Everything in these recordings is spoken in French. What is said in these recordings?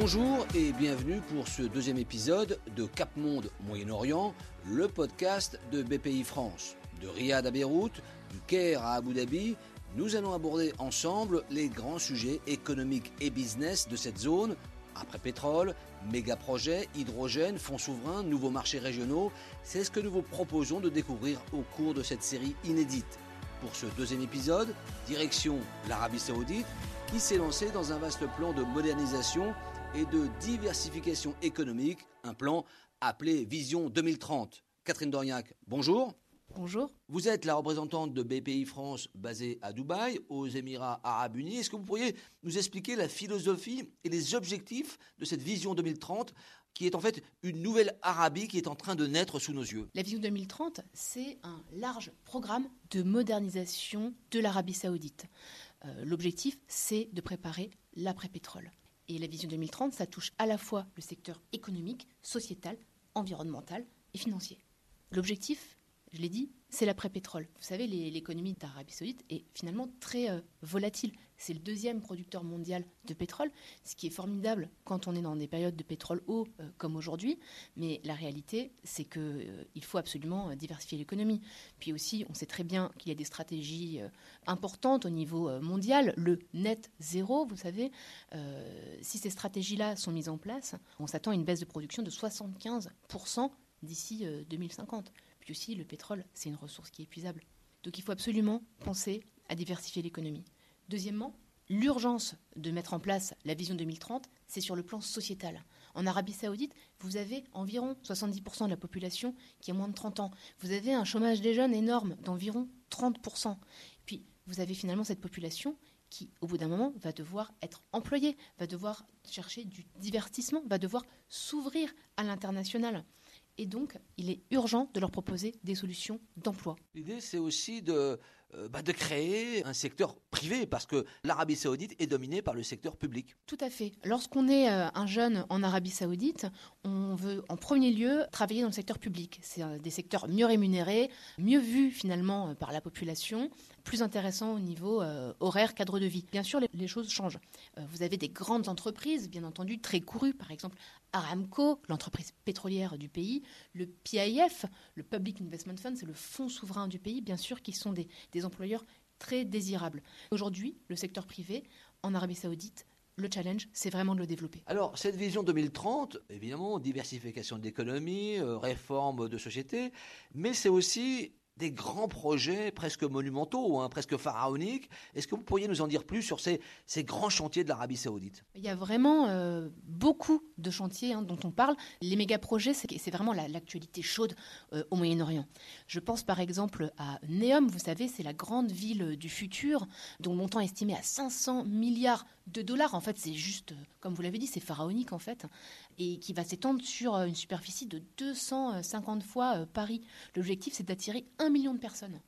Bonjour et bienvenue pour ce deuxième épisode de Cap Monde Moyen-Orient, le podcast de BPI France. De Riyad à Beyrouth, du Caire à Abu Dhabi, nous allons aborder ensemble les grands sujets économiques et business de cette zone, après pétrole, méga projets, hydrogène, fonds souverains, nouveaux marchés régionaux. C'est ce que nous vous proposons de découvrir au cours de cette série inédite. Pour ce deuxième épisode, direction l'Arabie Saoudite, qui s'est lancée dans un vaste plan de modernisation et de diversification économique, un plan appelé Vision 2030. Catherine Doriac, bonjour. Bonjour. Vous êtes la représentante de BPI France basée à Dubaï, aux Émirats arabes unis. Est-ce que vous pourriez nous expliquer la philosophie et les objectifs de cette vision 2030 qui est en fait une nouvelle Arabie qui est en train de naître sous nos yeux? La vision 2030, c'est un large programme de modernisation de l'Arabie saoudite. Euh, l'objectif, c'est de préparer l'après-pétrole. Et la vision 2030, ça touche à la fois le secteur économique, sociétal, environnemental et financier. L'objectif, je l'ai dit, c'est l'après-pétrole. Vous savez, l'économie d'Arabie saoudite est finalement très euh, volatile. C'est le deuxième producteur mondial de pétrole, ce qui est formidable quand on est dans des périodes de pétrole haut euh, comme aujourd'hui. Mais la réalité, c'est qu'il euh, faut absolument diversifier l'économie. Puis aussi, on sait très bien qu'il y a des stratégies importantes au niveau mondial. Le net zéro, vous savez, si ces stratégies-là sont mises en place, on s'attend à une baisse de production de 75% d'ici 2050 aussi, le pétrole, c'est une ressource qui est épuisable. Donc il faut absolument penser à diversifier l'économie. Deuxièmement, l'urgence de mettre en place la vision 2030, c'est sur le plan sociétal. En Arabie saoudite, vous avez environ 70% de la population qui a moins de 30 ans. Vous avez un chômage des jeunes énorme d'environ 30%. Puis vous avez finalement cette population qui, au bout d'un moment, va devoir être employée, va devoir chercher du divertissement, va devoir s'ouvrir à l'international. Et donc, il est urgent de leur proposer des solutions d'emploi. L'idée, c'est aussi de, euh, bah, de créer un secteur privé, parce que l'Arabie saoudite est dominée par le secteur public. Tout à fait. Lorsqu'on est euh, un jeune en Arabie saoudite, on veut en premier lieu travailler dans le secteur public. C'est euh, des secteurs mieux rémunérés, mieux vus finalement par la population, plus intéressants au niveau horaire, cadre de vie. Bien sûr, les, les choses changent. vous avez des grandes entreprises, bien entendu, très courues, par exemple Aramco, l'entreprise pétrolière du pays, le PIF, le Public Investment Fund, c'est le fonds souverain du pays, bien sûr, qui sont des, employeurs très désirables. Aujourd'hui, le secteur privé en Arabie saoudite le challenge, c'est vraiment de le développer. Alors, cette vision 2030, évidemment, diversification de l'économie, euh, réforme de société, mais c'est aussi des grands projets presque monumentaux, hein, presque pharaoniques. Est-ce que vous pourriez nous en dire plus sur ces, ces grands chantiers de l'Arabie saoudite? Il y a vraiment euh, beaucoup de chantiers hein, dont on parle. Les méga-projets, c'est vraiment l'actualité chaude euh, au Moyen-Orient. Je pense par exemple à Neom, vous savez, c'est la grande ville du futur, dont le montant est estimé à 500 milliards de dollars. En fait, c'est juste, comme vous l'avez dit, c'est pharaonique en fait, et qui va s'étendre sur une superficie de 250 fois euh, Paris. L'objectif, c'est d'attirer un millions de personnes.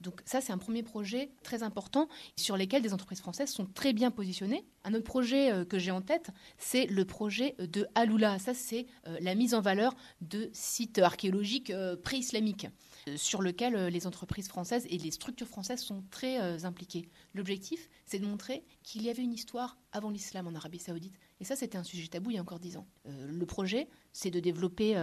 Donc ça, c'est un premier projet très important sur lequel des entreprises françaises sont très bien positionnées. Un autre projet euh, que j'ai en tête, c'est le projet de Aloula. Ça, c'est euh, la mise en valeur de sites archéologiques euh, pré-islamiques sur lequel les entreprises françaises et les structures françaises sont très impliquées. L'objectif, c'est de montrer qu'il y avait une histoire avant l'islam en Arabie saoudite. Et ça, c'était un sujet tabou il y a encore dix ans. le projet, c'est de développer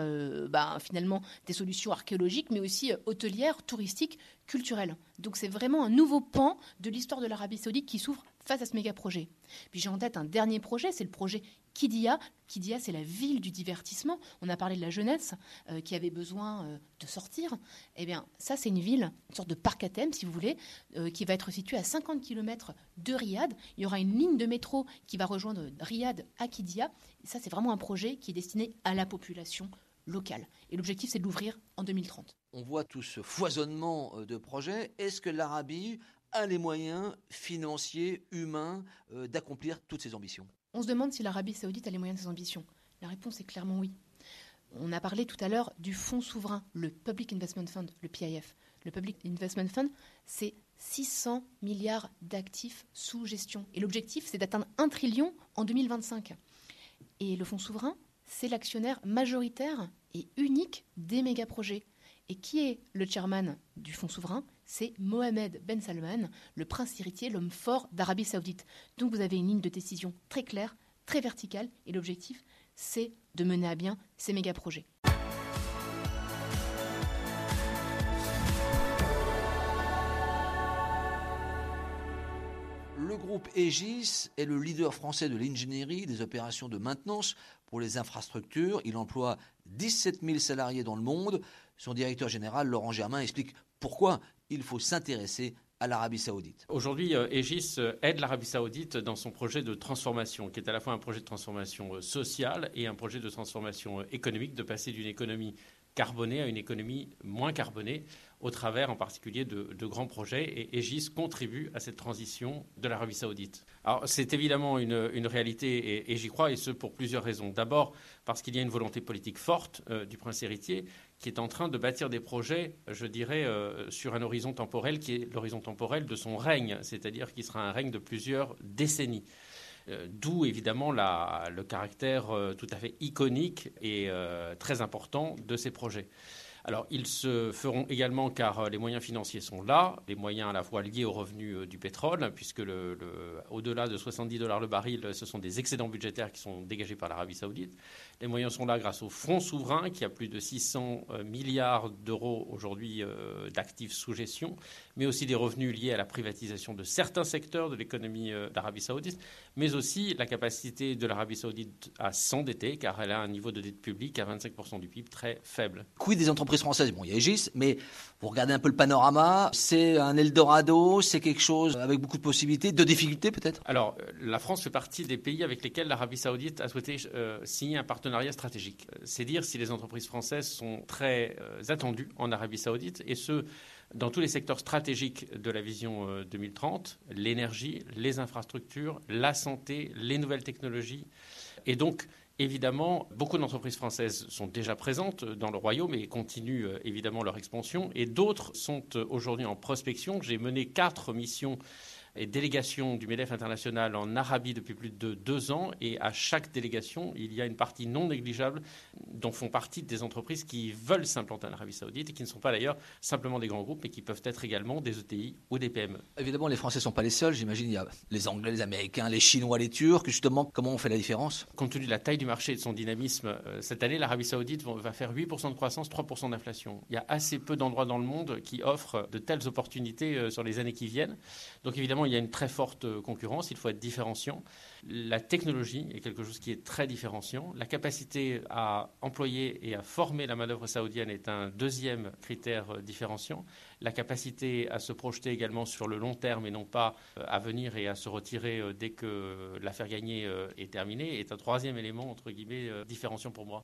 bah, finalement des solutions archéologiques, mais aussi hôtelières, touristiques, culturelles. Donc c'est vraiment un nouveau pan de l'histoire de l'Arabie saoudite qui s'ouvre face à ce méga projet. Puis j'ai en tête un dernier projet, c'est le projet Kidia. Kidia, c'est la ville du divertissement. On a parlé de la jeunesse euh, qui avait besoin euh, de sortir. Eh bien, ça, c'est une ville, une sorte de parc à thème, si vous voulez, euh, qui va être située à 50 km de Riyad. Il y aura une ligne de métro qui va rejoindre Riyad à Kidia. Ça, c'est vraiment un projet qui est destiné à la population locale. Et l'objectif, c'est de l'ouvrir en 2030. On voit tout ce foisonnement de projets. Est-ce que l'Arabie a les moyens financiers, humains, euh, d'accomplir toutes ces ambitions On se demande si l'Arabie saoudite a les moyens de ses ambitions. La réponse est clairement oui. On a parlé tout à l'heure du fonds souverain, le Public Investment Fund, le PIF. Le Public Investment Fund, c'est 600 milliards d'actifs sous gestion. Et l'objectif, c'est d'atteindre 1 trillion en 2025. Et le fonds souverain, c'est l'actionnaire majoritaire et unique des méga-projets. Et qui est le chairman du fonds souverain C'est Mohamed Ben Salman, le prince héritier, l'homme fort d'Arabie saoudite. Donc vous avez une ligne de décision très claire très verticale et l'objectif, c'est de mener à bien ces méga projets. Le groupe Aegis est le leader français de l'ingénierie des opérations de maintenance pour les infrastructures. Il emploie 17 000 salariés dans le monde. Son directeur général, Laurent Germain, explique pourquoi il faut s'intéresser à l'Arabie saoudite. Aujourd'hui, euh, Aegis euh, aide l'Arabie saoudite dans son projet de transformation, qui est à la fois un projet de transformation euh, sociale et un projet de transformation économique, de passer d'une économie carbonée à une économie moins carbonée au travers en particulier de, grands projets. Et Aegis contribue à cette transition de l'Arabie saoudite. Alors c'est évidemment une, réalité et, j'y crois, et ce pour plusieurs raisons. D'abord parce qu'il y a une volonté politique forte euh, du prince héritier qui est en train de bâtir des projets, je dirais, euh, sur un horizon temporel qui est l'horizon temporel de son règne, c'est-à-dire qui sera un règne de plusieurs décennies. Euh, d'où évidemment le caractère tout à fait iconique et très important de ces projets. Alors, ils se feront également car euh, les moyens financiers sont là, les moyens à la fois liés aux revenus euh, du pétrole, puisque au-delà de 70 dollars le baril, ce sont des excédents budgétaires qui sont dégagés par l'Arabie saoudite. Les moyens sont là grâce au Fonds souverain, qui a plus de 600 euh, milliards d'euros aujourd'hui d'actifs sous gestion, mais aussi des revenus liés à la privatisation de certains secteurs de l'économie d'Arabie saoudite, mais aussi la capacité de l'Arabie saoudite à s'endetter, car elle a un niveau de dette publique à 25% du PIB très faible. Quid des entreprises française, bon, il y a Aegis, mais vous regardez un peu le panorama, c'est un Eldorado, c'est quelque chose avec beaucoup de possibilités, de difficultés peut-être? Alors, euh, la France fait partie des pays avec lesquels l'Arabie saoudite a souhaité euh, signer un partenariat stratégique. Euh, c'est dire si les entreprises françaises sont très attendues en Arabie saoudite, et ce, dans tous les secteurs stratégiques de la vision 2030, l'énergie, les infrastructures, la santé, les nouvelles technologies. Et donc, Évidemment, beaucoup d'entreprises françaises sont déjà présentes dans le royaume et continuent euh, évidemment leur expansion. Et d'autres sont euh, aujourd'hui en prospection. J'ai mené quatre missions et délégation du MEDEF international en Arabie depuis plus de deux ans. Et à chaque délégation, il y a une partie non négligeable dont font partie des entreprises qui veulent s'implanter en Arabie saoudite et qui ne sont pas d'ailleurs simplement des grands groupes, mais qui peuvent être également des ETI ou des PME. Évidemment, les Français ne sont pas les seuls. J'imagine il y a les Anglais, les Américains, les Chinois, les Turcs. Justement, comment on fait la différence? Compte tenu de la taille du marché et de son dynamisme, euh, cette année, l'Arabie saoudite va faire 8% de croissance, 3% d'inflation. Il y a assez peu d'endroits dans le monde qui offrent de telles opportunités euh, sur les années qui viennent. Donc évidemment, il y a une très forte concurrence, il faut être différenciant. La technologie est quelque chose qui est très différenciant. La capacité à employer et à former la manœuvre saoudienne est un deuxième critère différenciant. La capacité à se projeter également sur le long terme et non pas euh, à venir et à se retirer euh, dès que l'affaire gagnée euh, est terminée est un troisième élément, entre guillemets, différenciant pour moi.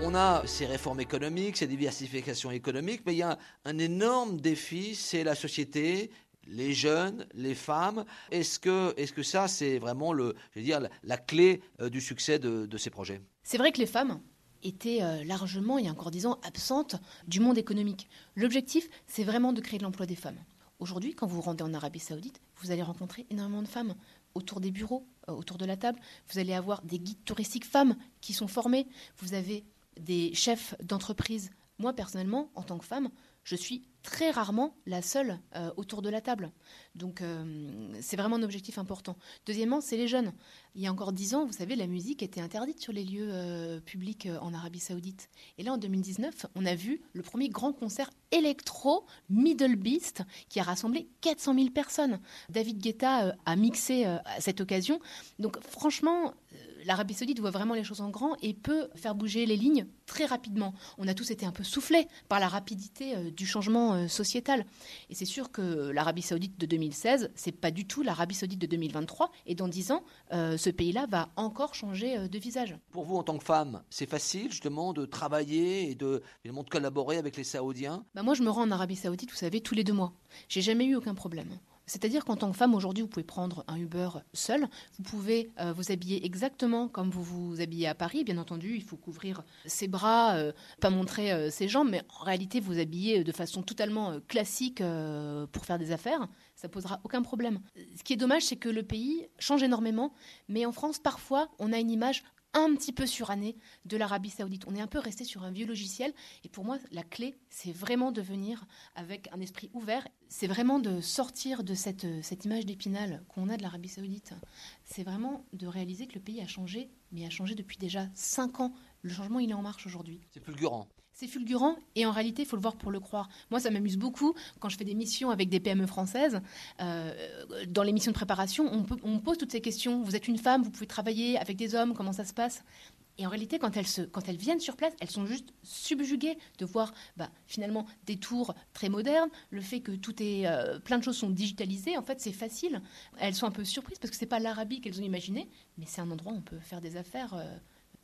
On a ces réformes économiques, ces diversifications économiques, mais il y a un, énorme défi, c'est la société, les jeunes, les femmes. Est-ce que, est que ça, c'est vraiment le, je veux dire, la, clé euh, du succès de, ces projets? C'est vrai que les femmes étaient euh, largement, il y a encore dix ans, absentes du monde économique. L'objectif, c'est vraiment de créer de l'emploi des femmes. Aujourd'hui, quand vous vous rendez en Arabie Saoudite, vous allez rencontrer énormément de femmes autour des bureaux, euh, autour de la table. Vous allez avoir des guides touristiques femmes qui sont formés. Vous avez des chefs d'entreprise. Moi, personnellement, en tant que femme, je suis très rarement la seule euh, autour de la table. Donc euh, c'est vraiment un objectif important. Deuxièmement, c'est les jeunes. Il y a encore dix ans, vous savez, la musique était interdite sur les lieux euh, publics en Arabie saoudite. Et là, en 2019, on a vu le premier grand concert électro Middle Beast qui a rassemblé 400 000 personnes. David Guetta a mixé à cette occasion. Donc franchement, l'Arabie saoudite voit vraiment les choses en grand et peut faire bouger les lignes très rapidement. On a tous été un peu soufflés par la rapidité du changement euh, sociétale. Et c'est sûr que l'Arabie saoudite de 2016, c'est pas du tout l'Arabie saoudite de 2023. Et dans dix ans, euh, ce pays-là va encore changer euh, de visage. Pour vous, en tant que femme, c'est facile justement de travailler et de, de collaborer avec les Saoudiens? Bah Moi, je me rends en Arabie saoudite, vous savez, tous les deux mois. J'ai jamais eu aucun problème. C'est-à-dire qu'en tant que femme, aujourd'hui, vous pouvez prendre un Uber seul. Vous pouvez euh, vous habiller exactement comme vous vous habillez à Paris. Bien entendu, il faut couvrir ses bras, euh, pas montrer euh, ses jambes, mais en réalité, vous habiller de façon totalement classique pour faire des affaires. Ça posera aucun problème. Ce qui est dommage, c'est que le pays change énormément. Mais en France, parfois, on a une image un petit peu surannée de l'Arabie saoudite. On est un peu resté sur un vieux logiciel. Et pour moi, la clé, c'est vraiment de venir avec un esprit ouvert. C'est vraiment de sortir de cette, cette image d'épinal qu'on a de l'Arabie saoudite. C'est vraiment de réaliser que le pays a changé, mais a changé depuis déjà cinq ans. Le changement, il est en marche aujourd'hui. C'est fulgurant. C'est fulgurant et en réalité, il faut le voir pour le croire. Moi, ça m'amuse beaucoup quand je fais des missions avec des PME françaises. Euh, dans les missions de préparation, on, on me pose toutes ces questions. Vous êtes une femme, vous pouvez travailler avec des hommes, comment ça se passe? Et en réalité, quand elles, viennent sur place, elles sont juste subjuguées de voir bah, finalement des tours très modernes, le fait que tout est, euh, plein de choses sont digitalisées. En fait, c'est facile. Elles sont un peu surprises parce que c'est pas l'Arabie qu'elles ont imaginé, mais c'est un endroit où on peut faire des affaires euh,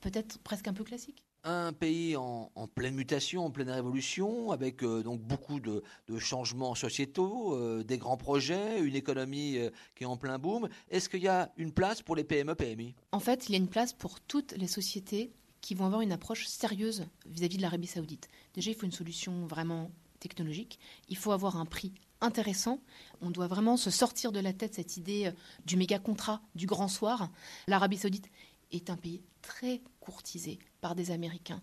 peut-être presque un peu classiques un pays en, pleine mutation, en pleine révolution, avec euh, donc beaucoup de, changements sociétaux, euh, des grands projets, une économie euh, qui est en plein boom. Est-ce qu'il y a une place pour les PME, PMI En fait, il y a une place pour toutes les sociétés qui vont avoir une approche sérieuse vis-à-vis de l'Arabie saoudite. Déjà, il faut une solution vraiment technologique. Il faut avoir un prix intéressant. On doit vraiment se sortir de la tête cette idée du méga contrat du grand soir. L'Arabie saoudite est un pays très courtisé par des Américains,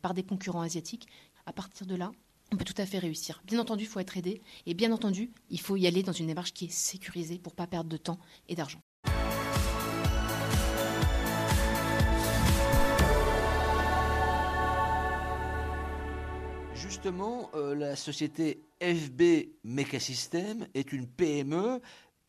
par des concurrents asiatiques. À partir de là, on peut tout à fait réussir. Bien entendu, il faut être aidé. Et bien entendu, il faut y aller dans une démarche qui est sécurisée pour ne pas perdre de temps et d'argent. Justement, euh, la société FB Mecasystem est une PME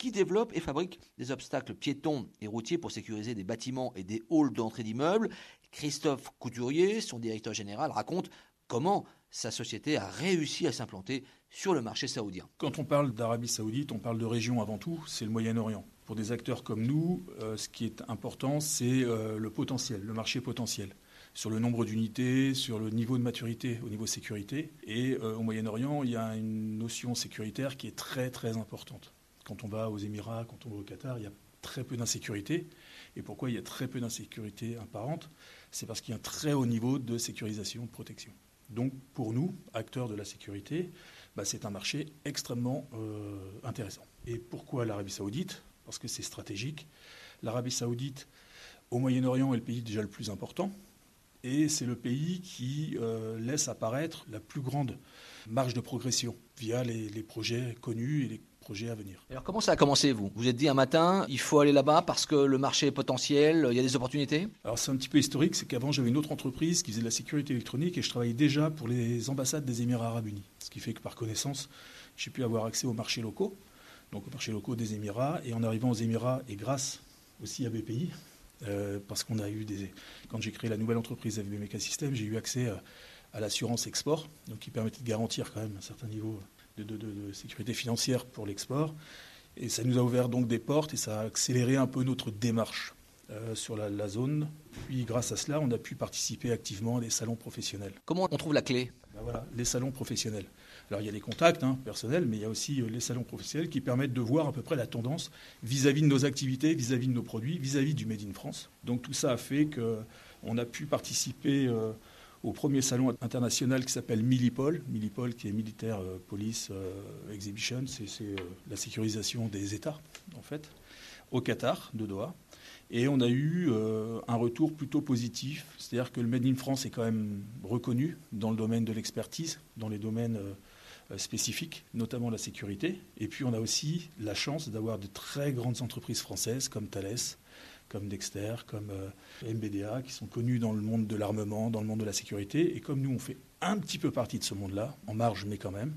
qui développe et fabrique des obstacles piétons et routiers pour sécuriser des bâtiments et des halls d'entrée d'immeubles. Christophe Couturier, son directeur général, raconte comment sa société a réussi à s'implanter sur le marché saoudien. Quand on parle d'Arabie saoudite, on parle de région avant tout, c'est le Moyen-Orient. Pour des acteurs comme nous, euh, ce qui est important, c'est euh, le potentiel, le marché potentiel sur le nombre d'unités, sur le niveau de maturité au niveau sécurité. Et euh, au Moyen-Orient, il y a une notion sécuritaire qui est très très importante. Quand on va aux Émirats, quand on va au Qatar, il y a très peu d'insécurité. Et pourquoi il y a très peu d'insécurité apparente? C'est parce qu'il y a un très haut niveau de sécurisation, de protection. Donc pour nous, acteurs de la sécurité, bah, c'est un marché extrêmement euh, intéressant. Et pourquoi l'Arabie saoudite? Parce que c'est stratégique. L'Arabie saoudite, au Moyen-Orient, est le pays déjà le plus important. Et c'est le pays qui euh, laisse apparaître la plus grande marge de progression via les, les projets connus et les projet à venir. Alors comment ça a commencé vous? Vous êtes dit un matin, il faut aller là-bas parce que le marché est potentiel, il y a des opportunités? Alors c'est un petit peu historique, c'est qu'avant j'avais une autre entreprise qui faisait de la sécurité électronique et je travaillais déjà pour les ambassades des Émirats arabes unis. Ce qui fait que par connaissance, j'ai pu avoir accès aux marchés locaux, donc aux marchés locaux des Émirats. Et en arrivant aux Émirats, et grâce aussi à BPI, euh, parce qu'on a eu des... Quand j'ai créé la nouvelle entreprise System, j'ai eu accès à, à l'assurance export, donc qui permettait de garantir quand même un certain niveau de, sécurité financière pour l'export. Et ça nous a ouvert donc des portes et ça a accéléré un peu notre démarche euh, sur la, zone. Puis grâce à cela, on a pu participer activement à des salons professionnels. Comment on trouve la clé? Ben Voilà, les salons professionnels. Alors il y a les contacts hein, personnels, mais il y a aussi euh, les salons professionnels qui permettent de voir à peu près la tendance vis-à-vis de nos activités, vis-à-vis de nos produits, vis-à-vis du Made in France. Donc tout ça a fait qu'on a pu participer euh, au premier salon international qui s'appelle Millipol. Millipol qui est Militaire euh, Police euh, Exhibition, c'est euh, la sécurisation des États en fait, au Qatar de Doha. Et on a eu un retour plutôt positif, c'est-à-dire que le Made in France est quand même reconnu dans le domaine de l'expertise, dans les domaines spécifiques, notamment la sécurité. Et puis on a aussi la chance d'avoir de très grandes entreprises françaises comme Thales, comme Dexter, comme euh, MBDA, qui sont connus dans le monde de l'armement, dans le monde de la sécurité. Et comme nous, on fait un petit peu partie de ce monde-là, en marge, mais quand même,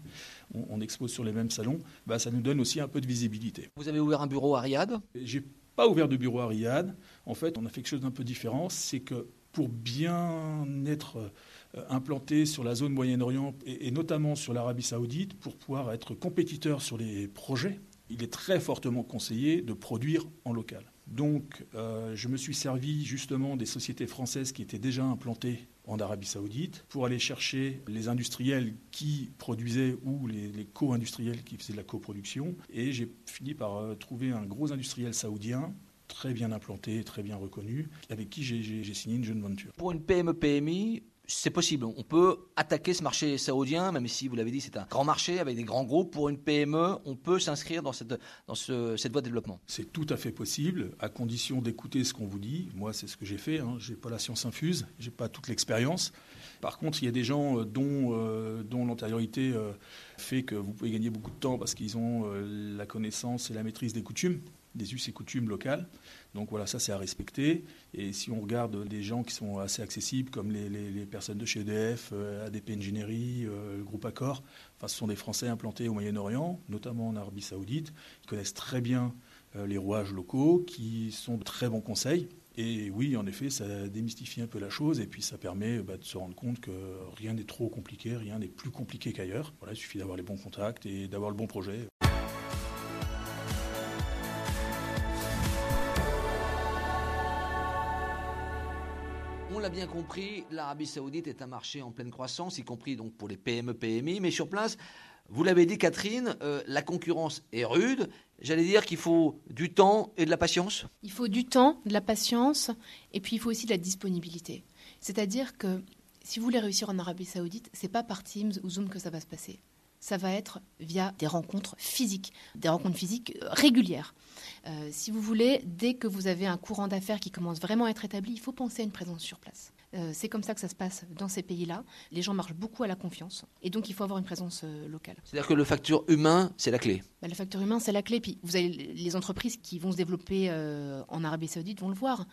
on, expose sur les mêmes salons, bah, ça nous donne aussi un peu de visibilité. Vous avez ouvert un bureau à Riyad? J'ai pas ouvert de bureau à Riyad. En fait, on a fait quelque chose d'un peu différent. C'est que pour bien être euh, implanté sur la zone Moyen-Orient et, notamment sur l'Arabie saoudite, pour pouvoir être compétiteur sur les projets, il est très fortement conseillé de produire en local. Donc, euh, je me suis servi justement des sociétés françaises qui étaient déjà implantées en Arabie Saoudite pour aller chercher les industriels qui produisaient ou les, co-industriels qui faisaient de la coproduction. Et j'ai fini par euh, trouver un gros industriel saoudien très bien implanté, très bien reconnu, avec qui j'ai signé une jeune venture. Pour une PME-PMI, c'est possible. On peut attaquer ce marché saoudien, même si, vous l'avez dit, c'est un grand marché avec des grands groupes. Pour une PME, on peut s'inscrire dans cette, dans cette voie de développement. C'est tout à fait possible, à condition d'écouter ce qu'on vous dit. Moi, c'est ce que j'ai fait. Hein. Je n'ai pas la science infuse, je n'ai pas toute l'expérience. Par contre, il y a des gens euh, dont, euh, dont l'antériorité euh, fait que vous pouvez gagner beaucoup de temps parce qu'ils ont la connaissance et la maîtrise des coutumes des us et coutumes locales. Donc voilà, ça c'est à respecter. Et si on regarde des gens qui sont assez accessibles, comme les, personnes de chez EDF, ADP Ingénierie, le groupe Accor, enfin, ce sont des Français implantés au Moyen-Orient, notamment en Arabie Saoudite, qui connaissent très bien les rouages locaux, qui sont de très bons conseils. Et oui, en effet, ça démystifie un peu la chose et puis ça permet bah, de se rendre compte que rien n'est trop compliqué, rien n'est plus compliqué qu'ailleurs. Voilà, il suffit d'avoir les bons contacts et d'avoir le bon projet. On l'a bien compris, l'Arabie Saoudite est un marché en pleine croissance, y compris donc pour les PME, PMI, mais sur place, vous l'avez dit, Catherine, euh, la concurrence est rude. J'allais dire qu'il faut du temps et de la patience. Il faut du temps, de la patience, et puis il faut aussi de la disponibilité. C'est-à-dire que si vous voulez réussir en Arabie Saoudite, c'est pas par Teams ou Zoom que ça va se passer. Ça va être via des rencontres physiques, des rencontres physiques euh, régulières. Euh, si vous voulez, dès que vous avez un courant d'affaires qui commence vraiment à être établi, il faut penser à une présence sur place. Euh, c'est comme ça que ça se passe dans ces pays-là. Les gens marchent beaucoup à la confiance. Et donc, il faut avoir une présence euh, locale. C'est-à-dire que le facteur humain, c'est la clé bah, Le facteur humain, c'est la clé. Puis, vous avez les entreprises qui vont se développer en Arabie Saoudite vont le voir.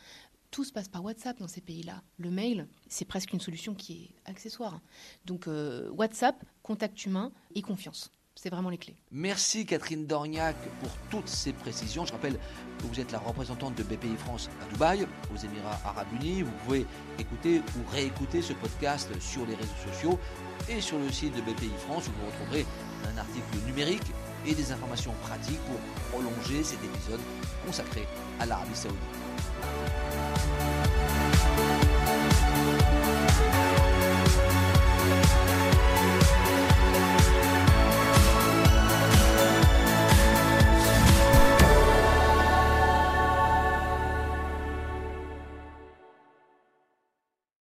Tout se passe par WhatsApp dans ces pays-là. Le mail, c'est presque une solution qui est accessoire. Donc, WhatsApp, contact humain et confiance. C'est vraiment les clés. Merci Catherine Dorniac pour toutes ces précisions. Je rappelle que vous êtes la représentante de BPI France à Dubaï, aux Émirats Arabes Unis. Vous pouvez écouter ou réécouter ce podcast sur les réseaux sociaux et sur le site de BPI France où vous retrouverez un article numérique et des informations pratiques pour prolonger cet épisode consacré à l'Arabie Saoudite.